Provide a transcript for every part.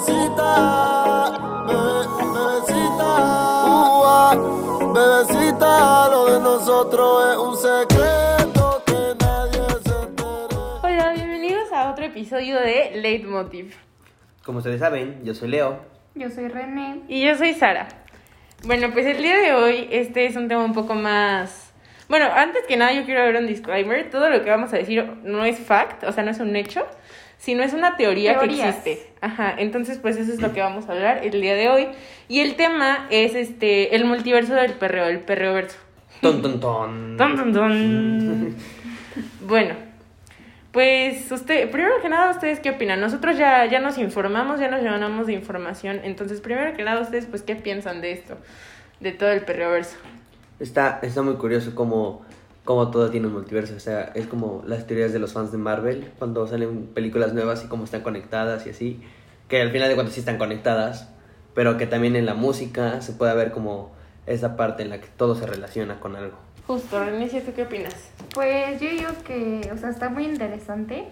bebecita, bebe- bebecita, bebecita, lo de nosotros es un secreto que nadie se entere. Hola, bienvenidos a otro episodio de Leitmotiv. Como ustedes saben, yo soy Leo. Yo soy René. Y yo soy Sara. Bueno, pues el día de hoy este es un tema un poco más... Bueno, antes que nada yo quiero ver un disclaimer. Todo lo que vamos a decir no es fact, o sea, no es un hecho, sino es una teoría Teorías. que existe. Ajá, entonces pues eso es lo que vamos a hablar el día de hoy. Y el tema es este el multiverso del perreo, el perreo verso. Ton, ton, ton. Dun, dun, dun. bueno, pues usted, primero que nada, ¿ustedes qué opinan? Nosotros ya, ya nos informamos, ya nos llenamos de información. Entonces, primero que nada, ¿ustedes pues qué piensan de esto? De todo el perreoverso. Está, está muy curioso cómo, cómo todo tiene un multiverso. O sea, es como las teorías de los fans de Marvel, cuando salen películas nuevas y cómo están conectadas y así. Que al final de cuentas sí están conectadas, pero que también en la música se puede ver como esa parte en la que todo se relaciona con algo. Justo, Renecia, ¿tú qué opinas? Pues yo digo que, o sea, está muy interesante.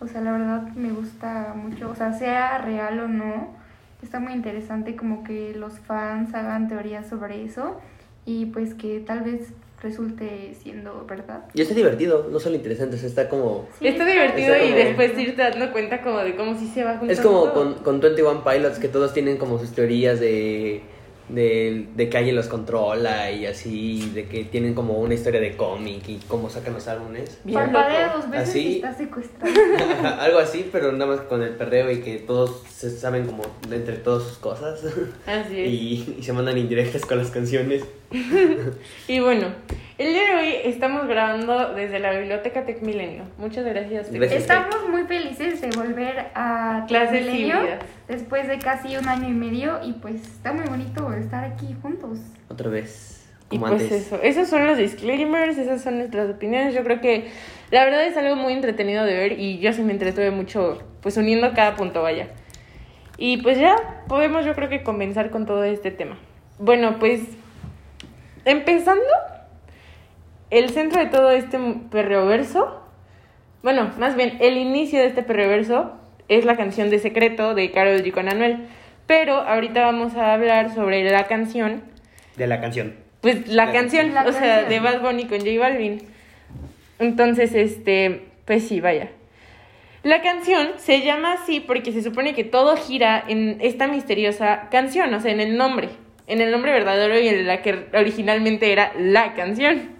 O sea, la verdad me gusta mucho. O sea, sea real o no, está muy interesante como que los fans hagan teorías sobre eso y pues que tal vez resulte siendo verdad. Y está divertido, no solo interesante, o sea, está como... Sí, está divertido está y como- después irte dando cuenta como de cómo sí se va juntando Es como con, con 21 Pilots, que todos tienen como sus teorías de, de, de que alguien los controla y así, de que tienen como una historia de cómic y cómo sacan los álbumes. Bien Parpadea dos veces Así. y está secuestrado. Algo así, pero nada más con el perreo y que todos se saben como de entre todas sus cosas Así es. y, y se mandan indirectas con las canciones. Y bueno, el día de hoy estamos grabando desde la Biblioteca Tec Milenio. Muchas gracias. Estamos muy felices de volver a Clases después de casi un año y medio y pues está muy bonito estar aquí juntos. Otra vez, Y pues antes. eso, esos son los disclaimers, esas son nuestras opiniones. Yo creo que la verdad es algo muy entretenido de ver y yo sí me entretuve mucho, pues uniendo cada punto, vaya. Y pues ya podemos yo creo que comenzar con todo este tema. Bueno, pues empezando, el centro de todo este perreoverso, bueno, más bien el inicio de este perreoverso es la canción de Secreto de Karol G con Anuel. Pero ahorita vamos a hablar sobre la canción De la canción. pues la La canción, canción. o La sea, canción. de Bad Bunny con J Balvin. Entonces, este, pues sí, vaya. La canción se llama así porque se supone que todo gira en esta misteriosa canción, o sea, en el nombre, en el nombre verdadero y en la que originalmente era la canción,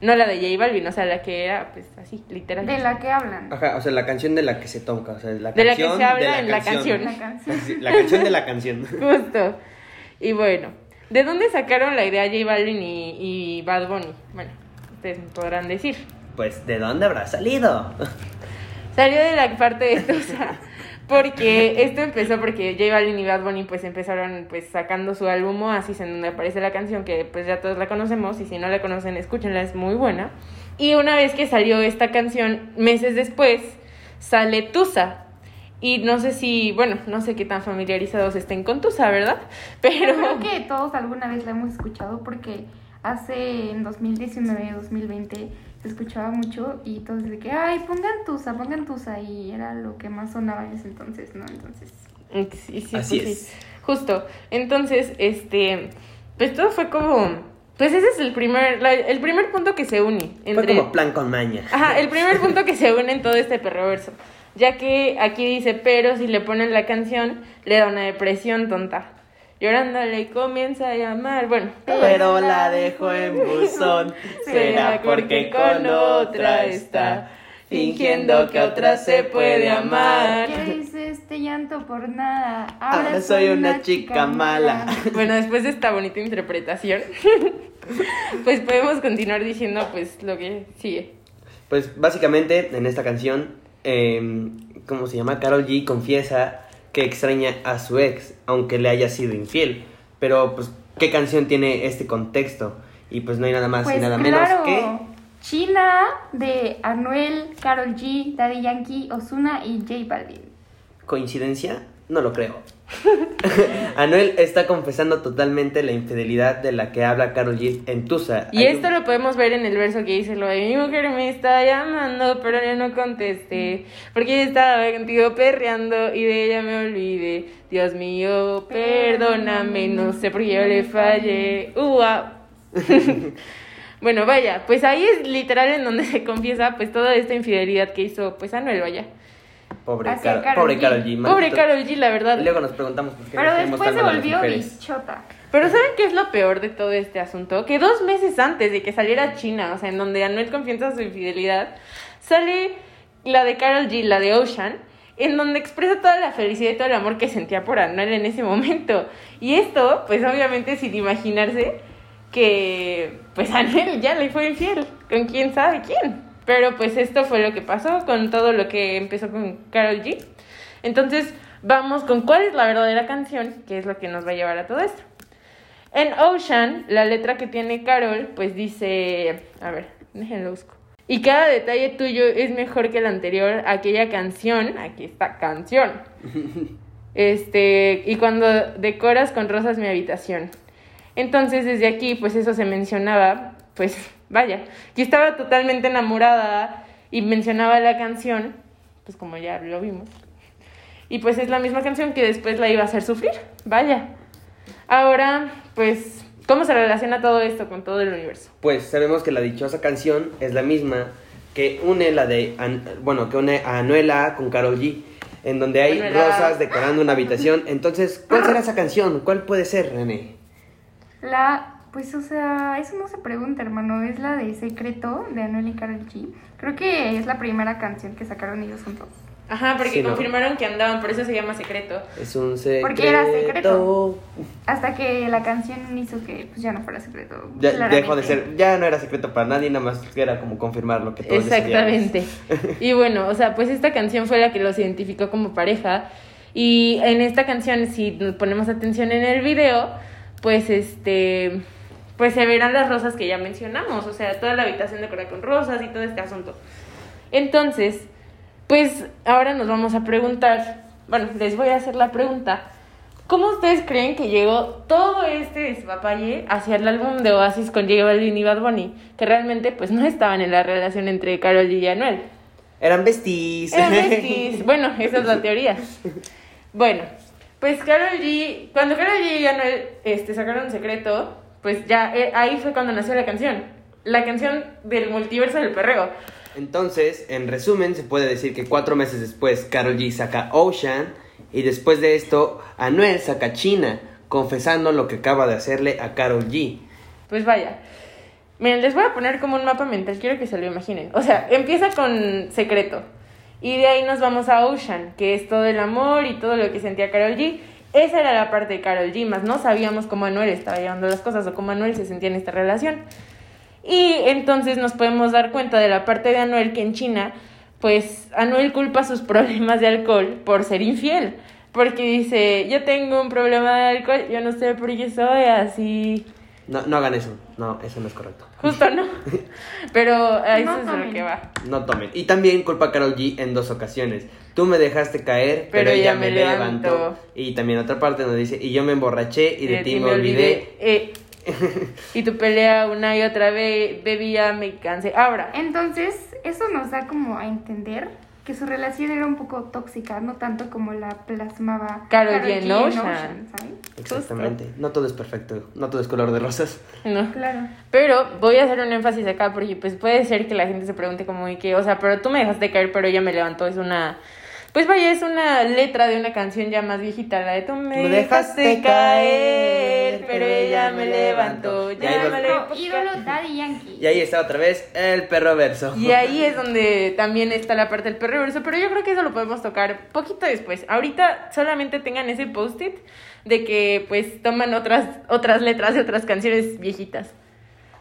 no la de J Balvin, o sea, la que era, pues así, literal. De la que hablan. Ajá, o sea, la canción de la que se toca, o sea, la De la que se habla en la canción. La canción. Sí, La canción de la canción. Justo. Y bueno, ¿de dónde sacaron la idea J Balvin y, y Bad Bunny? Bueno, ustedes me podrán decir. Pues, ¿de dónde habrá salido? Salió de la parte de esto, o sea, porque esto empezó porque J Balvin y Bad Bunny pues empezaron pues sacando su álbum Oasis en donde aparece la canción que pues ya todos la conocemos y si no la conocen escúchenla, es muy buena. Y una vez que salió esta canción, meses después, sale Tusa. Y no sé si, bueno, no sé qué tan familiarizados estén con Tusa, ¿verdad? Pero... Yo creo que todos alguna vez la hemos escuchado porque hace en 2019, 2020 se escuchaba mucho y todos de que, ay, pongan tusa, pongan tusa y era lo que más sonaba en ese entonces, ¿no? Entonces, Sí, sí, Así pues es. sí. Justo. Entonces, este, pues todo fue como, pues ese es el primer, la- el primer punto que se une Fue entre, como plan con maña. ajá, el primer punto que se une en todo este perroverso, ya que aquí dice, pero si le ponen la canción, le da una depresión tonta. Llorándole comienza a llamar, bueno, Pero la dejo en buzón. Será porque con otra está. Fingiendo que otra se puede amar. ¿qué hice este llanto por nada? Ahora soy una chica mala. Bueno, después de esta bonita interpretación, pues podemos continuar diciendo pues lo que sigue. Pues básicamente en esta canción, eh, ¿cómo se llama? Carol G confiesa que extraña a su ex, aunque le haya sido infiel. Pero pues, ¿qué canción tiene este contexto? Y pues no hay nada más Pues y nada claro, menos que... China de Anuel, Carol G, Daddy Yankee, Ozuna y J Balvin. ¿Coincidencia? No lo creo. Anuel está confesando totalmente la infidelidad de la que habla Carol G en Tusa. Y Hay esto un- lo podemos ver en el verso que dice lo de mi mujer me está llamando, pero yo no contesté, porque ella estaba contigo perreando y de ella me olvidé. Dios mío, perdóname, no sé por qué yo le fallé. Ua. bueno, vaya, pues ahí es literal en donde se confiesa pues toda esta infidelidad que hizo pues Anuel, vaya. Pobre, Car- Karol pobre G. Carol G. Pobre G, la verdad. Y luego nos preguntamos por qué Pero después se volvió bichota. Pero ¿saben qué es lo peor de todo este asunto? Que dos meses antes de que saliera China, o sea, en donde Anuel confiesa su infidelidad, sale la de Carol G, la de Ocean, en donde expresa toda la felicidad y todo el amor que sentía por Anuel en ese momento. Y esto, pues obviamente sin imaginarse que, pues Anuel ya le fue infiel, con quién sabe quién. Pero pues esto fue lo que pasó con todo lo que empezó con Carol G. Entonces, vamos con cuál es la verdadera canción, que es lo que nos va a llevar a todo esto. En Ocean, la letra que tiene Carol, pues dice, a ver, déjenlo busco. Y cada detalle tuyo es mejor que el anterior, aquella canción, aquí está, canción. Este, y cuando decoras con rosas mi habitación. Entonces, desde aquí, pues eso se mencionaba, pues vaya, yo estaba totalmente enamorada y mencionaba la canción, pues como ya lo vimos. Y pues es la misma canción que después la iba a hacer sufrir, vaya. Ahora, pues, ¿cómo se relaciona todo esto con todo el universo? Pues sabemos que la dichosa canción es la misma que une la de An- bueno, que une a Anuela con Carol G, en donde hay Anuela. rosas decorando una habitación. Entonces, ¿cuál será esa canción? ¿Cuál puede ser, René? La, pues, o sea, eso no se pregunta, hermano. Es la de Secreto de Anuel y Karol G. Creo que es la primera canción que sacaron ellos juntos. Ajá, porque Sí, ¿no? confirmaron que andaban, por eso se llama secreto. Es un secreto. Porque era secreto. Hasta que la canción hizo que pues, ya no fuera secreto. Ya claramente. dejó de ser, ya no era secreto para nadie, nada más era como confirmar lo que todos Exactamente. Y bueno, o sea, pues esta canción fue la que los identificó como pareja. Y en esta canción, si nos ponemos atención en el video, pues este, pues se verán las rosas que ya mencionamos. O sea, toda la habitación decorada con rosas y todo este asunto. Entonces, pues ahora nos vamos a preguntar, bueno, les voy a hacer la pregunta. ¿Cómo ustedes creen que llegó todo este despapalle hacia el álbum de Oasis con J Balvin y Bad Bunny? Que realmente pues no estaban en la relación entre Karol G y Anuel. Eran besties. Eran besties. Bueno, esa es la teoría. Bueno, pues Karol G, cuando Karol G y Anuel este, sacaron secreto, pues ya eh, ahí fue cuando nació la canción. La canción del multiverso del perreo. Entonces, en resumen, se puede decir que cuatro meses después, Carol G saca Ocean y después de esto, Anuel saca China, confesando lo que acaba de hacerle a Carol G. Pues vaya. Miren, les voy a poner como un mapa mental, quiero que se lo imaginen. O sea, empieza con secreto. Y de ahí nos vamos a Ocean, que es todo el amor y todo lo que sentía Carol G. Esa era la parte de Carol G, más no sabíamos cómo Anuel estaba llevando las cosas o cómo Anuel se sentía en esta relación. Y entonces nos podemos dar cuenta de la parte de Anuel que en China, pues Anuel culpa sus problemas de alcohol por ser infiel. Porque dice, yo tengo un problema de alcohol, yo no sé por qué soy así. No, no hagan eso, no, eso no es correcto. Justo no. Pero a eso No es lo que va. No tomen. Y también culpa a Carol G en dos ocasiones. Tú me dejaste caer, pero, ella me, levantó. levantó. Y también otra parte donde dice, y yo me emborraché y de, ti me olvidé. Eh, y tu pelea una y otra vez, baby, ya me cansé. Ahora, Entonces, eso nos da como a entender que su relación era un poco tóxica, no tanto como la plasmaba Karol G en Ocean. ¿sabes? Exactamente. No todo es perfecto, no todo es color de rosas. no. Claro. Pero voy a hacer un énfasis acá porque pues puede ser que la gente se pregunte como de que, o sea, pero tú me dejaste caer, pero ella me levantó. Es una, pues vaya, es una letra de una canción ya más viejita, la de tú me, dejaste dejaste caer, caer, pero ella me levantó. Ya me Nuestro le ídolo Daddy Yankee. Y ahí está otra vez el perro verso. Y ahí es donde también está la parte del perverso, pero yo creo que eso lo podemos tocar poquito después. Ahorita solamente tengan ese post-it de que pues toman otras, otras letras de otras canciones viejitas.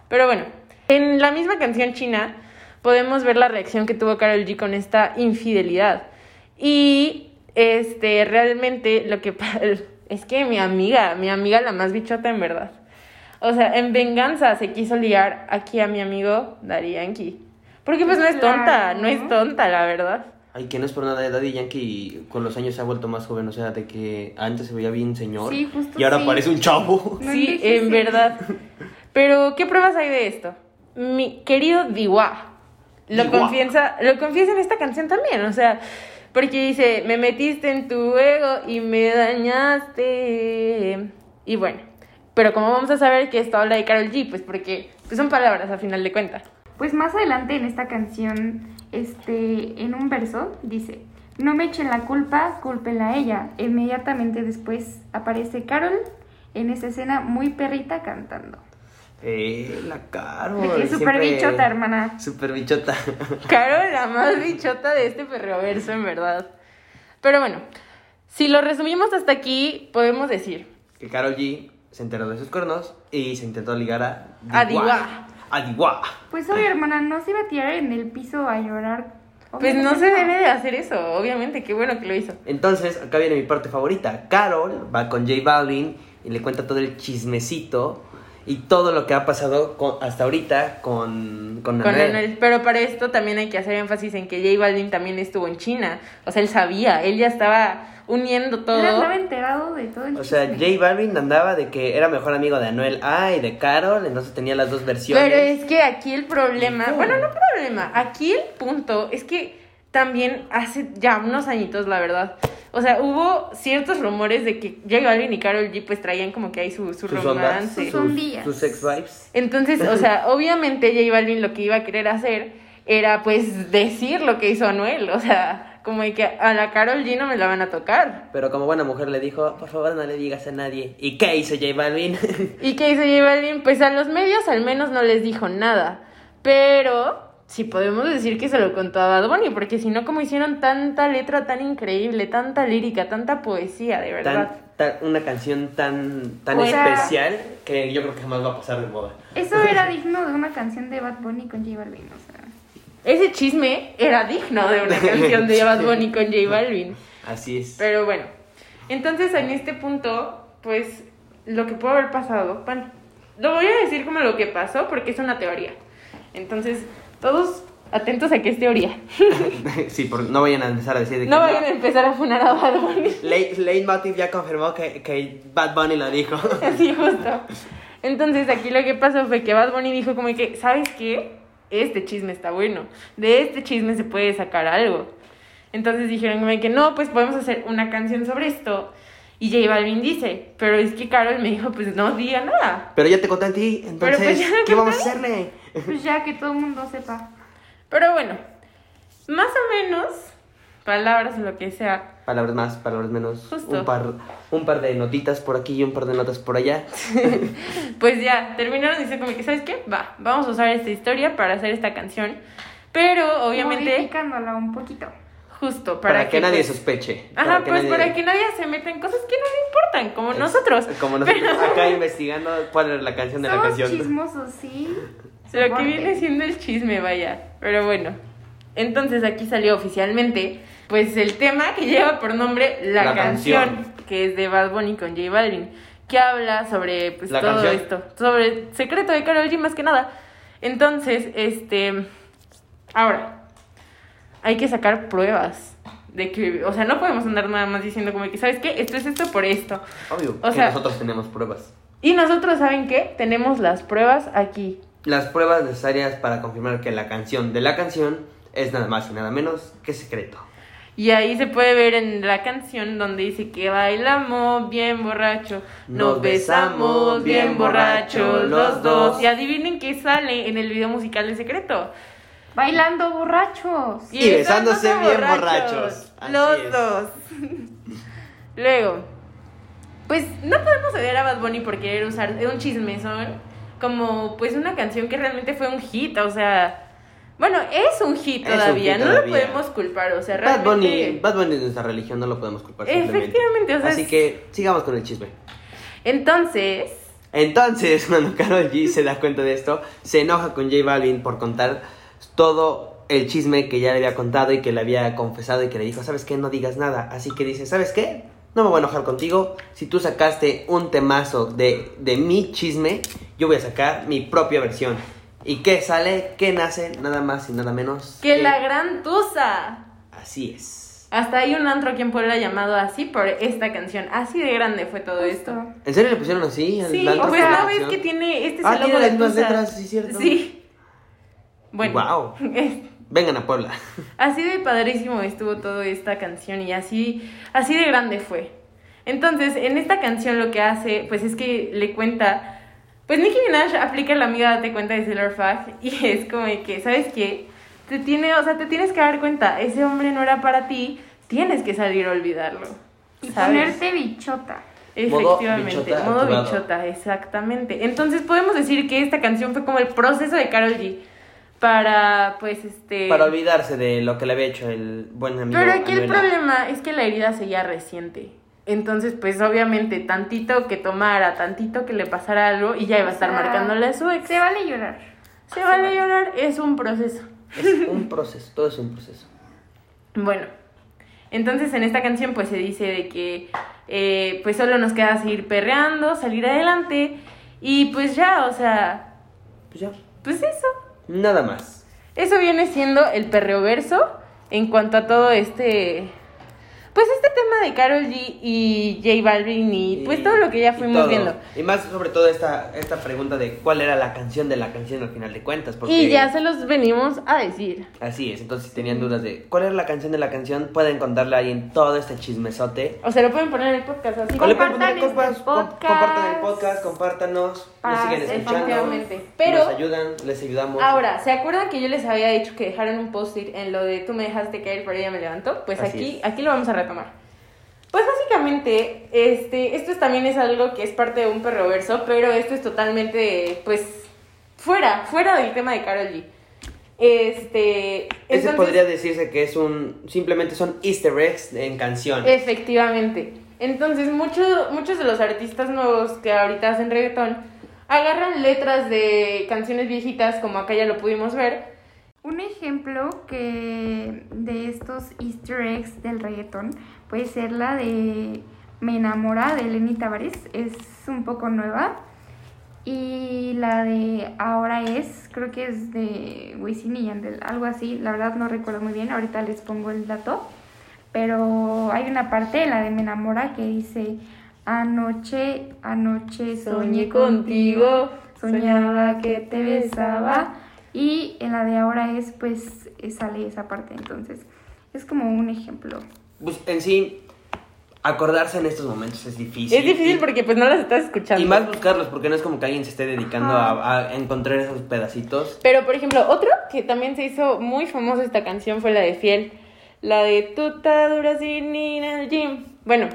Pero bueno, en la misma canción china podemos ver la reacción que tuvo Karol G con esta infidelidad. Y este realmente lo que es que mi amiga, mi amiga la más bichota en verdad. O sea, en venganza se quiso liar aquí a mi amigo Daddy Yankee. Porque pues no es tonta, no es tonta, la verdad. Ay, que no es por nada de Daddy Yankee con los años se ha vuelto más joven, o sea, de que antes se veía bien señor Sí, justo y ahora sí. parece un chavo. No sí, en verdad. Pero, ¿qué pruebas hay de esto? Mi querido Diwa lo Diwa. confiesa, lo confiesa en esta canción también, o sea, porque dice, me metiste en tu ego y me dañaste. Y bueno, pero como vamos a saber que esto habla de Carol G, pues porque pues son palabras a final de cuentas. Pues más adelante en esta canción, este, en un verso, dice, no me echen la culpa, cúlpenla a ella. Inmediatamente después aparece Carol en esa escena muy perrita cantando. Eh, la Carol. Es súper bichota, hermana. Súper bichota. Carol, la más bichota de este perroverso, en verdad. Pero bueno, si lo resumimos hasta aquí, podemos decir que Carol G se enteró de sus cuernos y se intentó ligar a A Diwa. A Diwa. Pues oye, hermana, no se iba a tirar en el piso a llorar. Pues no se debe de hacer eso, obviamente, qué bueno que lo hizo. Entonces, acá viene mi parte favorita. Carol va con J Balvin y le cuenta todo el chismecito y todo lo que ha pasado con- hasta ahorita con, con, Con Anuel. Anuel. Pero para esto también hay que hacer énfasis en que J Balvin también estuvo en China. O sea, él sabía, él ya estaba uniendo Él todo. andaba enterado de todo el O sea, chisme. J Balvin andaba de que era mejor amigo de Anuel A y de Carol, entonces tenía las dos versiones. Pero es que aquí el problema, No. bueno, no problema, aquí el punto es que también hace ya unos añitos, la verdad. O sea, hubo ciertos rumores de que J Balvin y Carol G pues traían como que ahí su, su sus ondas, romance. Sus sus sex vibes. Entonces, o sea, obviamente J Balvin lo que iba a querer hacer era pues decir lo que hizo Anuel. O sea, como de que a la Carol G no me la van a tocar. Pero como buena mujer le dijo, por favor no le digas a nadie. ¿Y qué hizo J Balvin? ¿Y qué hizo J Balvin? Pues a los medios al menos no les dijo nada. Pero sí podemos decir que se lo contó a Bad Bunny, porque si no, como hicieron tanta letra tan increíble, tanta lírica, tanta poesía, de verdad. tan, tan- una canción tan, tan O sea- especial que yo creo que jamás va a pasar de moda. Eso era digno de una canción de Bad Bunny con J Balvin, o sea. Ese chisme era digno de una canción de Bad Bunny con J Balvin. Así es. Pero bueno, entonces en este punto, pues lo que pudo haber pasado, bueno, lo voy a decir como lo que pasó porque es una teoría. Entonces, todos atentos a que es teoría. sí, porque no vayan a empezar a decir de que No vayan a empezar a funar a Bad Bunny. Late, Leitmotiv ya confirmó que, que Bad Bunny lo dijo. Sí, justo. Entonces aquí lo que pasó fue que Bad Bunny dijo como que, ¿sabes qué? Este chisme está bueno. De este chisme se puede sacar algo. Entonces dijeron como que no, pues podemos hacer una canción sobre esto. Y J Balvin dice, pero es que Carol me dijo, pues no diga nada. Pero ya te conté a ti, entonces, pues ya me ¿qué vamos a hacerle? Pues ya que todo el mundo sepa. Pero bueno, más o menos, palabras o lo que sea. Palabras más, palabras menos. Justo. Un par, un par de notitas por aquí y un par de notas por allá. Pues ya, terminaron como que, ¿sabes qué? Va, vamos a usar esta historia para hacer esta canción. Pero obviamente, Modificándola un poquito. justo Para, para, que, nadie pues, sospeche. Ajá, que pues nadie- para que nadie se meta en cosas que no le importan, como nosotros. Como nosotros Pero- acá investigando cuál es la canción de la Somos canción. chismosos, sí. Lo que viene siendo el chisme, vaya. Pero bueno. Entonces aquí salió oficialmente, pues el tema que lleva por nombre La, La canción, canción. que es de Bad Bunny con J Balvin, que habla sobre pues todo canción. esto, sobre el secreto de Karol G más que nada. Entonces, este, ahora, hay que sacar pruebas de que, o sea, no podemos andar nada más diciendo como que, ¿sabes qué? Esto es esto por esto. Obvio, O que sea- nosotros tenemos pruebas. Y nosotros, ¿saben qué? Tenemos las pruebas aquí. Las pruebas necesarias para confirmar que la canción de la canción es nada más y nada menos que secreto. Y ahí se puede ver en la canción donde dice que bailamos bien borracho, nos, Nos besamos bien borrachos los dos. dos. Y adivinen qué sale en el video musical de Secreto. Bailando borrachos. Y besándose bien borrachos. Los es. dos. Luego, pues no podemos ceder a Bad Bunny por querer usar un chismezón como pues una canción que realmente fue un hit, o sea... Bueno, es un hit un todavía, hit no lo podemos culpar, o sea, Bad Bunny, realmente... Bad Bunny es nuestra religión, no lo podemos culpar. Efectivamente, o sea, Así es- que sigamos con el chisme. Entonces, Entonces, cuando Karol G se da cuenta de esto, se enoja con J Balvin por contar todo el chisme que ya le había contado y que le había confesado y que le dijo, ¿sabes qué? No digas nada. Así que dice, ¿sabes qué? No me voy a enojar contigo. Si tú sacaste un temazo de, de mi chisme, yo voy a sacar mi propia versión. ¿Y qué sale? ¿Qué nace? Nada más y nada menos. que la gran tusa. Así es. Hasta hay un antro aquí en Puebla llamado así por esta canción. Así de grande fue todo esto. ¿En serio le pusieron así? Sí, antro pues la no ves canción? que tiene este es Ah, tiene de las letras, sí, cierto. Sí. Bueno. Wow. Vengan a Puebla. Así de padrísimo estuvo toda esta canción y así, así de grande fue. Entonces, en esta canción lo que hace, pues es que le cuenta, pues Nicki Minaj aplica la amiga date cuenta de Sailor Fag y es como de que, ¿sabes qué? Te tiene, o sea, te tienes que dar cuenta, ese hombre no era para ti, tienes que salir a olvidarlo. Y ¿sabes? ponerte bichota. Modo Efectivamente, bichota modo bichota, exactamente. Entonces podemos decir que esta canción fue como el proceso de Carol G para, pues, este... Para olvidarse de lo que le había hecho el buen amigo. Pero aquí el problema es que la herida seguía reciente. Entonces, pues obviamente, tantito que tomara, tantito que le pasara algo y ya iba a estar O sea, marcándole a su ex. Se vale llorar. Se vale llorar, es un proceso. Es un proceso, todo es un proceso. Bueno, entonces en esta canción pues se dice de que eh, pues solo nos queda seguir perreando, salir adelante y pues ya, o sea, Pues ya, pues eso. Nada más. Eso viene siendo el perreo verso en cuanto a todo este. Pues este tema de Carol G y J Balvin y pues todo lo que ya y fuimos todo. viendo. Y más sobre todo esta, esta pregunta de cuál era la canción de la canción al final de cuentas. Porque Y ya se los venimos a decir. Así es, entonces si tenían dudas de cuál era la canción de la canción, pueden contarla ahí en todo este chismesote. O se lo pueden poner en el podcast así. Compartan poner compas, este podcast. compartan el podcast, compártanos, nos siguen escuchando. Pero nos ayudan, les ayudamos. ahora, ¿se acuerdan que yo les había dicho que dejaran un post-it en lo de tú me dejaste caer pero ella me levantó? Pues Así aquí, es. aquí lo vamos a retomar. Pues básicamente, este, esto es- también es algo que es parte de un perroverso, pero esto es totalmente, pues, fuera, fuera del tema de Carol G. Este, Ese entonces- podría decirse que es un, simplemente son easter eggs en canciones. Efectivamente. Entonces, muchos muchos de los artistas nuevos que ahorita hacen reggaetón agarran letras de canciones viejitas, como acá ya lo pudimos ver, Un ejemplo que de estos easter eggs del reggaetón puede ser la de Me enamora de Lenny Tavares, es un poco nueva. Y la de Ahora es, creo que es de Wisin y Yandel, algo así, la verdad no recuerdo muy bien, ahorita les pongo el dato. Pero hay una parte, la de Me enamora, que dice Anoche, anoche soñé contigo, soñaba que te besaba. Y en la de ahora es, pues, eh, sale esa parte. Entonces, es como un ejemplo. Pues en sí, acordarse en estos momentos es difícil. es difícil Y- porque pues no las estás escuchando. Y más buscarlos, porque no es como que alguien se esté dedicando a encontrar esos pedacitos. Pero, por ejemplo, otro que también se hizo muy famoso esta canción fue la de Fiel. La de Tuta dura sin ir al gym. Bueno,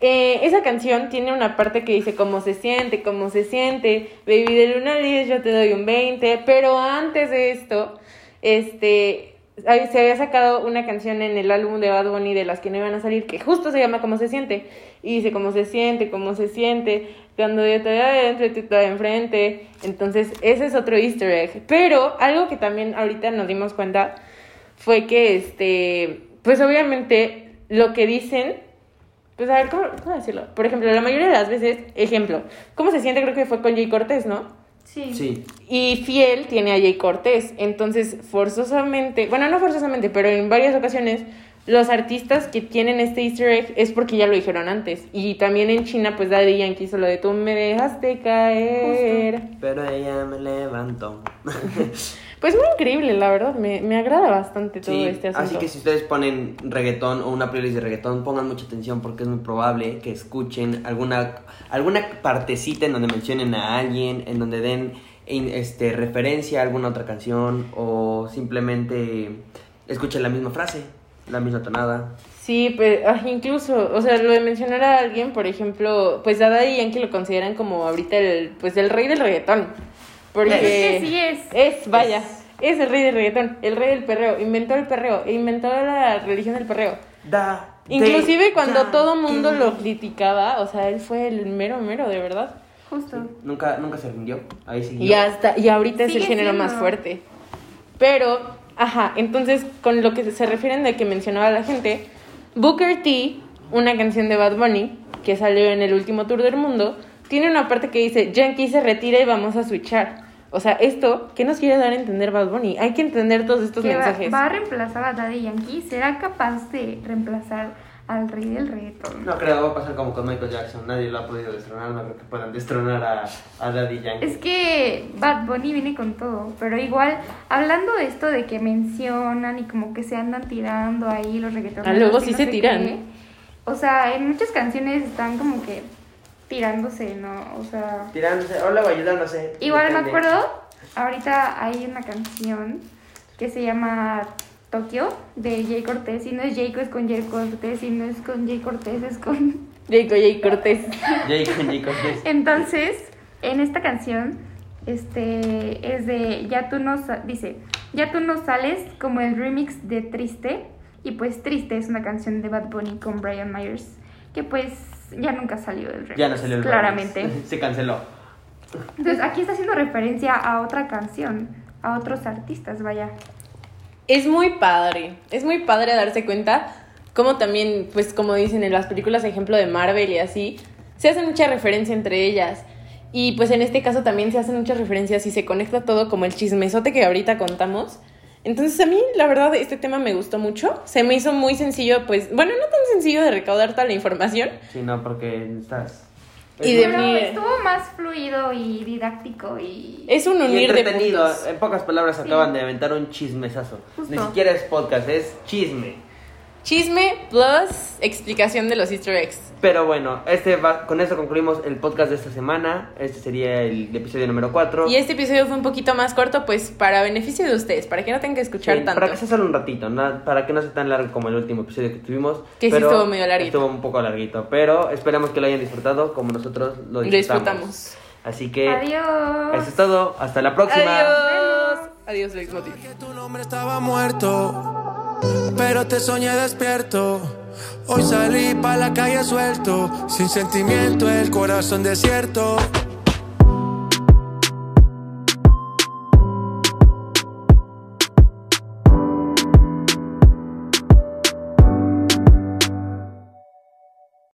esa canción tiene una parte que dice cómo se siente, cómo se siente. Baby de luna 10 yo te doy un 20. Pero antes de esto, este, se había sacado una canción en el álbum de Bad Bunny de las que no iban a salir, que justo se llama Cómo se siente. Y dice cómo se siente, cómo se siente. Cuando yo estoy adentro y tú estás enfrente. Entonces, ese es otro easter egg. Pero algo que también ahorita nos dimos cuenta fue que, este, pues obviamente lo que dicen, pues a ver, ¿cómo, cómo decirlo? Por ejemplo, la mayoría de las veces, ejemplo, ¿cómo se siente? Creo que fue con Jay Cortés, ¿no? Sí. Sí. Y Fiel tiene a Jay Cortés. Entonces, forzosamente, bueno, no forzosamente, pero en varias ocasiones, los artistas que tienen este easter egg es porque ya lo dijeron antes. Y también en China, pues Daddy Yankee hizo lo de tú me dejaste caer. Pero ella me levantó. Pues muy increíble, la verdad. Me, me agrada bastante todo Sí, este asunto. así que si ustedes ponen reggaetón o una playlist de reggaetón, pongan mucha atención porque es muy probable que escuchen alguna, alguna partecita en donde mencionen a alguien, en donde den in- este, referencia a alguna otra canción o simplemente escuchen la misma frase, la misma tonada. Sí, pues incluso, o sea, lo de mencionar a alguien, por ejemplo, pues a Daddy Yankee lo consideran como ahorita el, pues el rey del reggaetón. Porque Es que sí es. Es, vaya, es el rey del reggaetón, el rey del perreo, inventó el perreo, inventó la religión del perreo. Da, Inclusive cuando da, todo mundo que- lo criticaba, o sea, él fue el mero mero, de verdad. Justo. Nunca, nunca se rindió, ahí siguió. Y hasta, y ahorita es el género siendo. más fuerte. Pero, ajá, entonces con lo que se refieren de que mencionaba la gente, Booker T, una canción de Bad Bunny que salió en el último tour del mundo, tiene una parte que dice, Yankee se retira y vamos a switchar. O sea, esto, ¿qué nos quiere dar a entender Bad Bunny? Hay que entender todos estos que va, mensajes. va a reemplazar a Daddy Yankee. ¿Será capaz de reemplazar al rey del reggaetón? No creo, va a pasar como con Michael Jackson. Nadie lo ha podido destronar. No creo que puedan destronar a, a Daddy Yankee. Es que Bad Bunny viene con todo, pero igual, hablando de esto de que mencionan y como que se andan tirando ahí los reggaetoneros. Ah, luego sí no se tiran. qué, o sea, en muchas canciones están como que tirándose, ¿no? O sea, Tirándose, o luego ayudándose. igual me acuerdo, ahorita hay una canción que se llama Tokio de Jay Cortés y no es Jay es con Jay Cortés y no es con Jay Cortés, es con... Jacob J. Cortés. Jay con Jay Cortés. Entonces, en esta canción, este, es de, ya tú no, dice, ya tú no sales como el remix de Triste, y pues Triste es una canción de Bad Bunny con Brian Myers, que pues ya nunca salió el remix. Ya no salió el Claramente. remix. Se canceló. Entonces, aquí está haciendo referencia a otra canción, a otros artistas, vaya. Es muy padre, es muy padre darse cuenta como también, pues como dicen en las películas, ejemplo de Marvel y así, se hace mucha referencia entre ellas. Y pues en este caso también se hacen muchas referencias y se conecta todo como el chismesote que ahorita contamos. Entonces a mí, la verdad, este tema me gustó mucho. Se me hizo muy sencillo, pues, bueno, no tan sencillo de recaudar toda la información. Sí, no, porque estás. Y es de Pero estuvo más fluido y didáctico y... Es un y unir de entretenido. puntos. En pocas palabras acaban de aventar un chismesazo. Justo. Ni siquiera es podcast, es chisme. Chisme plus explicación de los easter eggs. Pero bueno, este va, con eso concluimos el podcast de esta semana. Este sería el episodio número 4. Y este episodio fue un poquito más corto, pues para beneficio de ustedes, para que no tengan que escuchar tanto. Para que sea solo un ratito, ¿no? para que no sea tan largo como el último episodio que tuvimos. Que sí pero estuvo medio larguito. Estuvo un poco larguito, pero esperamos que lo hayan disfrutado como nosotros lo Lo disfrutamos. disfrutamos. Así que Adiós. eso es todo. Hasta la próxima. Adiós. Adiós, Leitmotiv. que tu nombre estaba muerto, pero te soñé despierto. Hoy salí pa' la calle suelto, sin sentimiento, el corazón desierto.